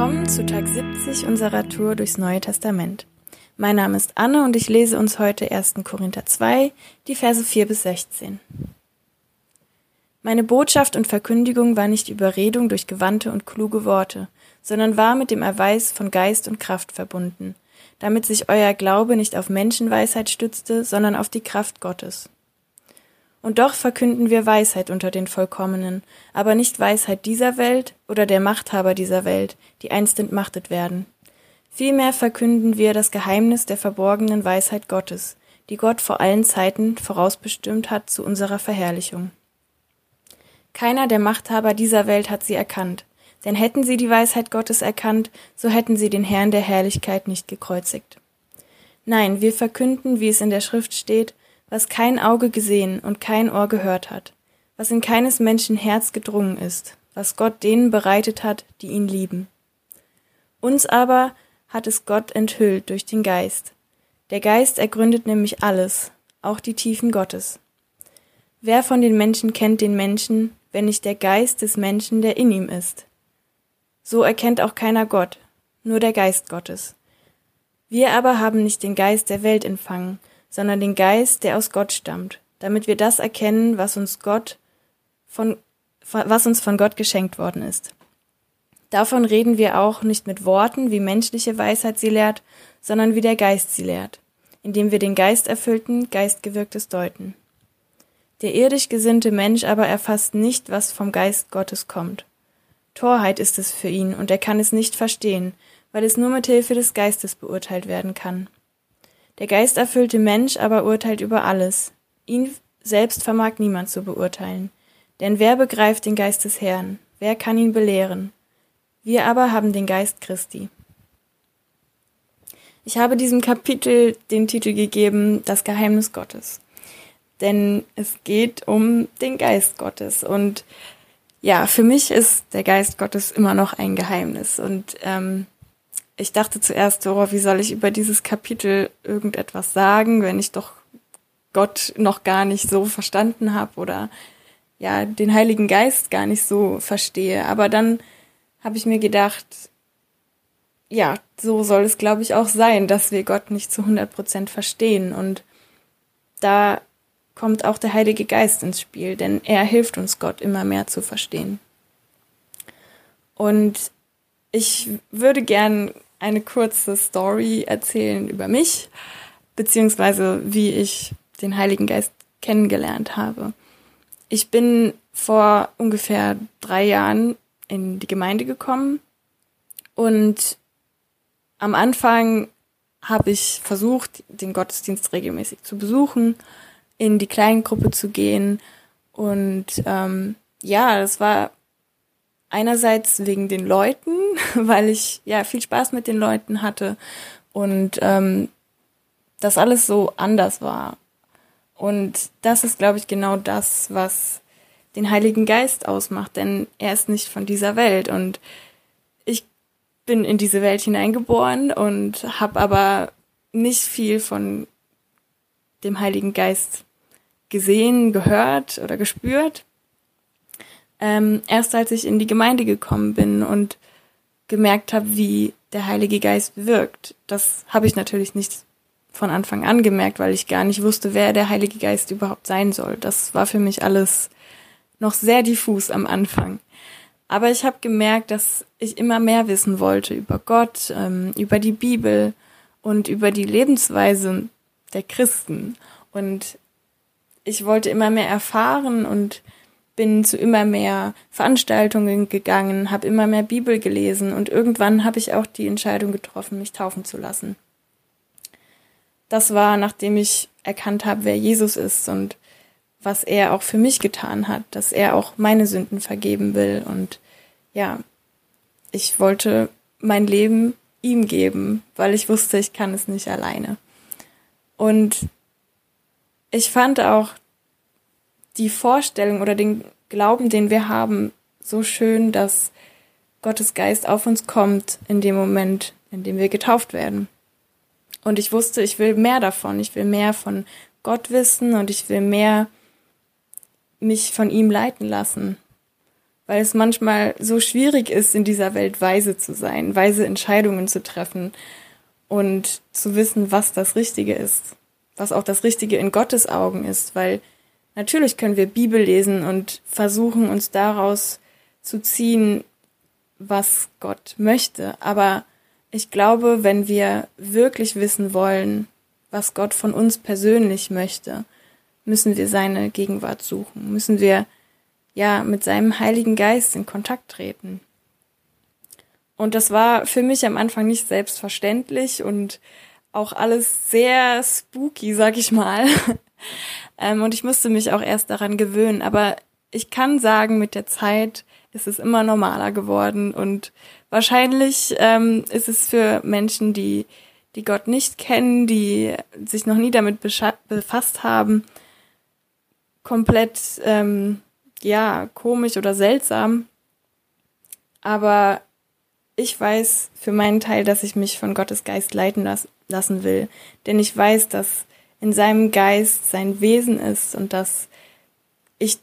Willkommen zu Tag 70 unserer Tour durchs Neue Testament. Mein Name ist Anne und ich lese uns heute 1. Korinther 2, die Verse 4 bis 16. Meine Botschaft und Verkündigung war nicht Überredung durch gewandte und kluge Worte, sondern war mit dem Erweis von Geist und Kraft verbunden, damit sich euer Glaube nicht auf Menschenweisheit stützte, sondern auf die Kraft Gottes. Und doch verkünden wir Weisheit unter den Vollkommenen, aber nicht Weisheit dieser Welt oder der Machthaber dieser Welt, die einst entmachtet werden. Vielmehr verkünden wir das Geheimnis der verborgenen Weisheit Gottes, die Gott vor allen Zeiten vorausbestimmt hat zu unserer Verherrlichung. Keiner der Machthaber dieser Welt hat sie erkannt, denn hätten sie die Weisheit Gottes erkannt, so hätten sie den Herrn der Herrlichkeit nicht gekreuzigt. Nein, wir verkünden, wie es in der Schrift steht, was kein Auge gesehen und kein Ohr gehört hat, was in keines Menschen Herz gedrungen ist, was Gott denen bereitet hat, die ihn lieben. Uns aber hat es Gott enthüllt durch den Geist. Der Geist ergründet nämlich alles, auch die Tiefen Gottes. Wer von den Menschen kennt den Menschen, wenn nicht der Geist des Menschen, der in ihm ist? So erkennt auch keiner Gott, nur der Geist Gottes. Wir aber haben nicht den Geist der Welt empfangen, sondern den Geist, der aus Gott stammt, damit wir das erkennen, was uns Gott von, was uns von Gott geschenkt worden ist. Davon reden wir auch nicht mit Worten, wie menschliche Weisheit sie lehrt, sondern wie der Geist sie lehrt, indem wir den Geist erfüllten, Geistgewirktes deuten. Der irdisch gesinnte Mensch aber erfasst nicht, was vom Geist Gottes kommt. Torheit ist es für ihn, und er kann es nicht verstehen, weil es nur mit Hilfe des Geistes beurteilt werden kann. Der geisterfüllte Mensch aber urteilt über alles. Ihn selbst vermag niemand zu beurteilen. Denn wer begreift den Geist des Herrn? Wer kann ihn belehren? Wir aber haben den Geist Christi. Ich habe diesem Kapitel den Titel gegeben Das Geheimnis Gottes. Denn es geht um den Geist Gottes. Und ja, für mich ist der Geist Gottes immer noch ein Geheimnis. Und ähm, ich dachte zuerst, oh, wie soll ich über dieses Kapitel irgendetwas sagen, wenn ich doch Gott noch gar nicht so verstanden habe oder ja, den Heiligen Geist gar nicht so verstehe. Aber dann habe ich mir gedacht, ja, so soll es, glaube ich, auch sein, dass wir Gott nicht zu 100 Prozent verstehen. Und da kommt auch der Heilige Geist ins Spiel, denn er hilft uns, Gott immer mehr zu verstehen. Und ich würde gern eine kurze Story erzählen über mich, beziehungsweise wie ich den Heiligen Geist kennengelernt habe. Ich bin vor ungefähr drei Jahren in die Gemeinde gekommen und am Anfang habe ich versucht, den Gottesdienst regelmäßig zu besuchen, in die Kleingruppe zu gehen und ähm, ja, das war einerseits wegen den Leuten, weil ich ja viel Spaß mit den Leuten hatte und ähm, das alles so anders war. Und das ist, glaube ich, genau das, was den Heiligen Geist ausmacht, denn er ist nicht von dieser Welt und ich bin in diese Welt hineingeboren und habe aber nicht viel von dem Heiligen Geist gesehen, gehört oder gespürt ähm, erst als ich in die Gemeinde gekommen bin und gemerkt habe, wie der Heilige Geist wirkt. Das habe ich natürlich nicht von Anfang an gemerkt, weil ich gar nicht wusste, wer der Heilige Geist überhaupt sein soll. Das war für mich alles noch sehr diffus am Anfang. Aber ich habe gemerkt, dass ich immer mehr wissen wollte über Gott, ähm, über die Bibel und über die Lebensweise der Christen. Und ich wollte immer mehr erfahren und bin zu immer mehr Veranstaltungen gegangen, habe immer mehr Bibel gelesen und irgendwann habe ich auch die Entscheidung getroffen, mich taufen zu lassen. Das war, nachdem ich erkannt habe, wer Jesus ist und was er auch für mich getan hat, dass er auch meine Sünden vergeben will und ja, ich wollte mein Leben ihm geben, weil ich wusste, ich kann es nicht alleine. Und ich fand auch die Vorstellung oder den Glauben, den wir haben, so schön, dass Gottes Geist auf uns kommt in dem Moment, in dem wir getauft werden. Und ich wusste, ich will mehr davon. Ich will mehr von Gott wissen und ich will mehr mich von ihm leiten lassen. weil es manchmal so schwierig ist, in dieser Welt weise zu sein, weise Entscheidungen zu treffen und zu wissen, was das Richtige ist, was auch das Richtige in Gottes Augen ist, weil natürlich können wir Bibel lesen und versuchen uns daraus zu ziehen, was Gott möchte, aber ich glaube, wenn wir wirklich wissen wollen, was Gott von uns persönlich möchte, müssen wir seine Gegenwart suchen, müssen wir ja mit seinem Heiligen Geist in Kontakt treten. Und das war für mich am Anfang nicht selbstverständlich und auch alles sehr spooky, sag ich mal. Ähm, und ich musste mich auch erst daran gewöhnen. Aber ich kann sagen, mit der Zeit ist es immer normaler geworden und wahrscheinlich ähm, ist es für Menschen, die die Gott nicht kennen, die sich noch nie damit befasst haben, komplett ähm, ja, komisch oder seltsam. Aber ich weiß für meinen Teil, dass ich mich von Gottes Geist leiten las lassen will. Denn ich weiß, dass in seinem Geist sein Wesen ist und dass ich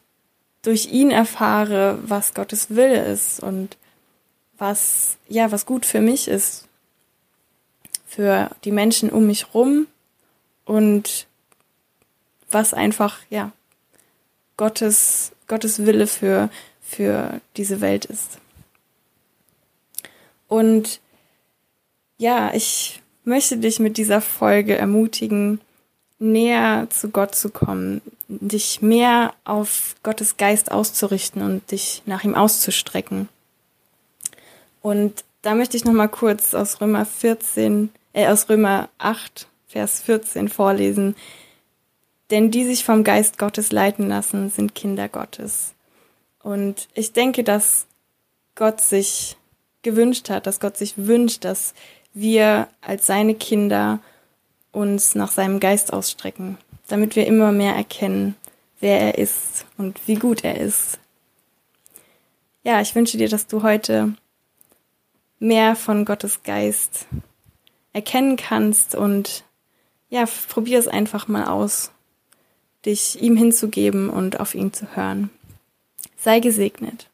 durch ihn erfahre, was Gottes Wille ist und was, ja, was gut für mich ist. Für die Menschen um mich rum und was einfach, ja, Gottes, Gottes Wille für, für diese Welt ist. Und ja, ich möchte dich mit dieser Folge ermutigen, näher zu Gott zu kommen, dich mehr auf Gottes Geist auszurichten und dich nach ihm auszustrecken. Und da möchte ich noch mal kurz aus Römer 14, äh, aus Römer 8, Vers 14 vorlesen. Denn die sich vom Geist Gottes leiten lassen, sind Kinder Gottes. Und ich denke, dass Gott sich gewünscht hat, dass Gott sich wünscht, dass wir als seine Kinder uns nach seinem Geist ausstrecken, damit wir immer mehr erkennen, wer er ist und wie gut er ist. Ja, ich wünsche dir, dass du heute mehr von Gottes Geist erkennen kannst und ja, probier es einfach mal aus dich ihm hinzugeben und auf ihn zu hören. Sei gesegnet.